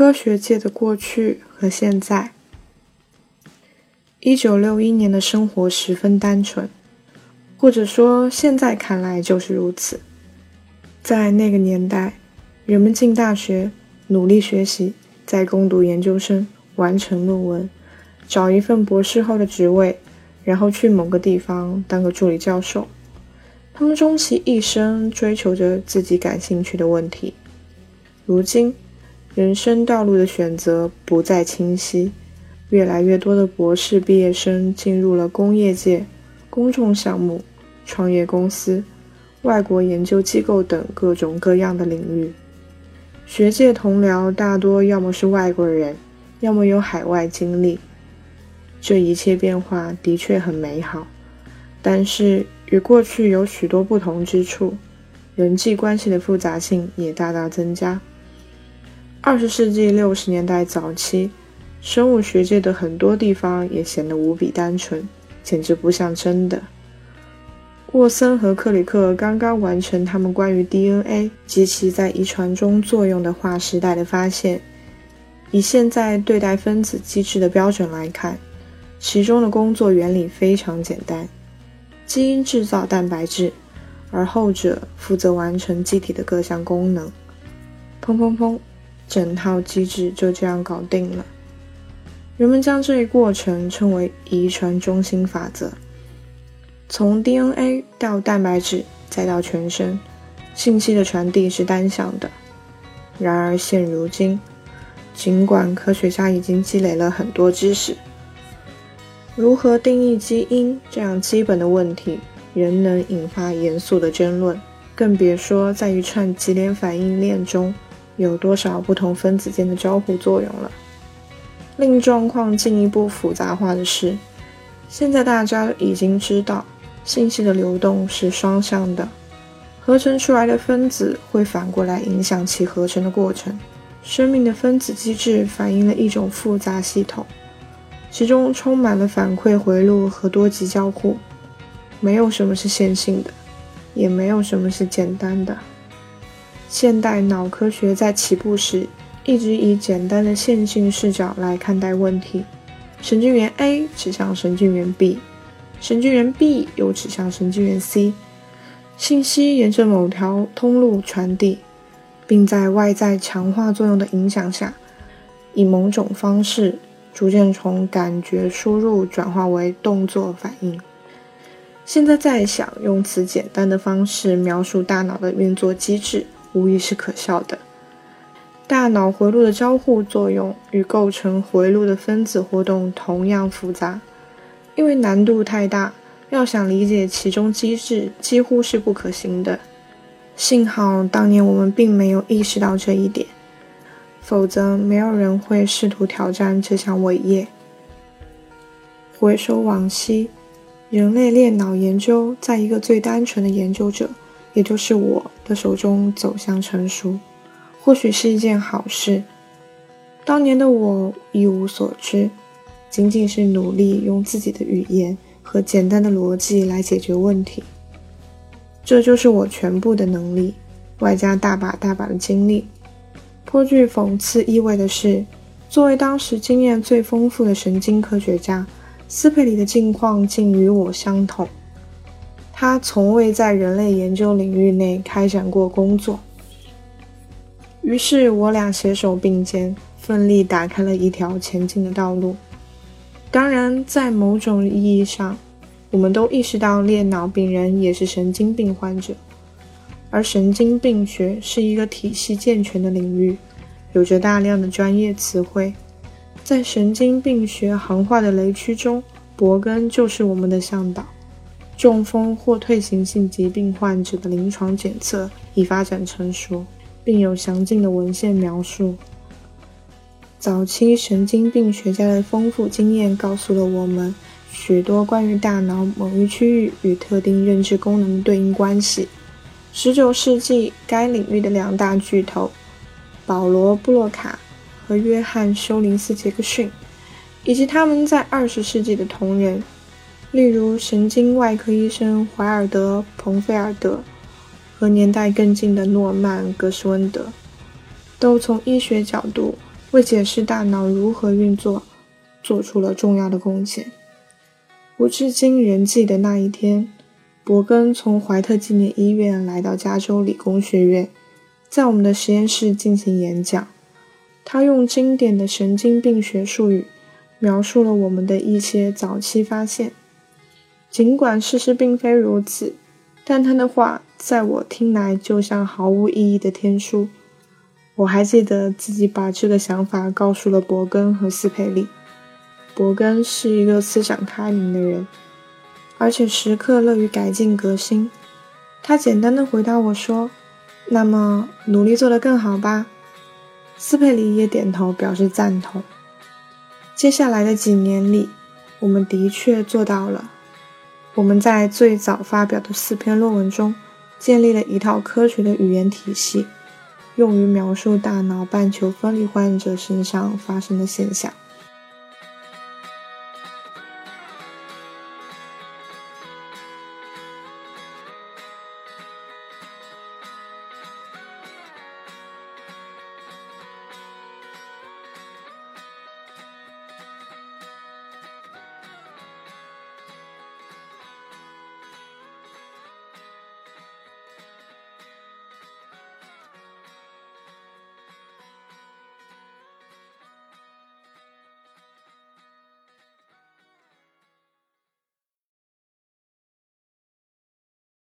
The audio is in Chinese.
科学界的过去和现在。一九六一年的生活十分单纯，或者说现在看来就是如此。在那个年代，人们进大学，努力学习，再攻读研究生，完成论文，找一份博士后的职位，然后去某个地方当个助理教授。他们终其一生追求着自己感兴趣的问题。如今。人生道路的选择不再清晰，越来越多的博士毕业生进入了工业界、公众项目、创业公司、外国研究机构等各种各样的领域。学界同僚大多要么是外国人，要么有海外经历。这一切变化的确很美好，但是与过去有许多不同之处，人际关系的复杂性也大大增加。二十世纪六十年代早期，生物学界的很多地方也显得无比单纯，简直不像真的。沃森和克里克刚刚完成他们关于 DNA 及其在遗传中作用的划时代的发现。以现在对待分子机制的标准来看，其中的工作原理非常简单：基因制造蛋白质，而后者负责完成机体的各项功能。砰砰砰！整套机制就这样搞定了。人们将这一过程称为遗传中心法则。从 DNA 到蛋白质，再到全身，信息的传递是单向的。然而现如今，尽管科学家已经积累了很多知识，如何定义基因这样基本的问题，仍能引发严肃的争论。更别说在一串级联反应链中。有多少不同分子间的交互作用了？令状况进一步复杂化的是，现在大家已经知道，信息的流动是双向的，合成出来的分子会反过来影响其合成的过程。生命的分子机制反映了一种复杂系统，其中充满了反馈回路和多级交互。没有什么是线性的，也没有什么是简单的。现代脑科学在起步时一直以简单的线性视角来看待问题：神经元 A 指向神经元 B，神经元 B 又指向神经元 C，信息沿着某条通路传递，并在外在强化作用的影响下，以某种方式逐渐从感觉输入转化为动作反应。现在再想用此简单的方式描述大脑的运作机制。无疑是可笑的。大脑回路的交互作用与构成回路的分子活动同样复杂，因为难度太大，要想理解其中机制几乎是不可行的。幸好当年我们并没有意识到这一点，否则没有人会试图挑战这项伟业。回首往昔，人类链脑研究在一个最单纯的研究者。也就是我的手中走向成熟，或许是一件好事。当年的我一无所知，仅仅是努力用自己的语言和简单的逻辑来解决问题。这就是我全部的能力，外加大把大把的经历。颇具讽刺意味的是，作为当时经验最丰富的神经科学家，斯佩里的境况竟与我相同。他从未在人类研究领域内开展过工作，于是我俩携手并肩，奋力打开了一条前进的道路。当然，在某种意义上，我们都意识到裂脑病人也是神经病患者，而神经病学是一个体系健全的领域，有着大量的专业词汇。在神经病学行话的雷区中，伯根就是我们的向导。中风或退行性疾病患者的临床检测已发展成熟，并有详尽的文献描述。早期神经病学家的丰富经验告诉了我们许多关于大脑某一区域与特定认知功能的对应关系。19世纪该领域的两大巨头保罗·布洛卡和约翰·休林斯·杰克逊，以及他们在20世纪的同仁。例如，神经外科医生怀尔德·彭菲尔德和年代更近的诺曼·格什温德，都从医学角度为解释大脑如何运作做出了重要的贡献。我至今仍记得那一天，伯根从怀特纪念医院来到加州理工学院，在我们的实验室进行演讲。他用经典的神经病学术语描述了我们的一些早期发现。尽管事实并非如此，但他的话在我听来就像毫无意义的天书。我还记得自己把这个想法告诉了伯根和斯佩利。伯根是一个思想开明的人，而且时刻乐于改进革新。他简单的回答我说：“那么努力做得更好吧。”斯佩里也点头表示赞同。接下来的几年里，我们的确做到了。我们在最早发表的四篇论文中，建立了一套科学的语言体系，用于描述大脑半球分离患者身上发生的现象。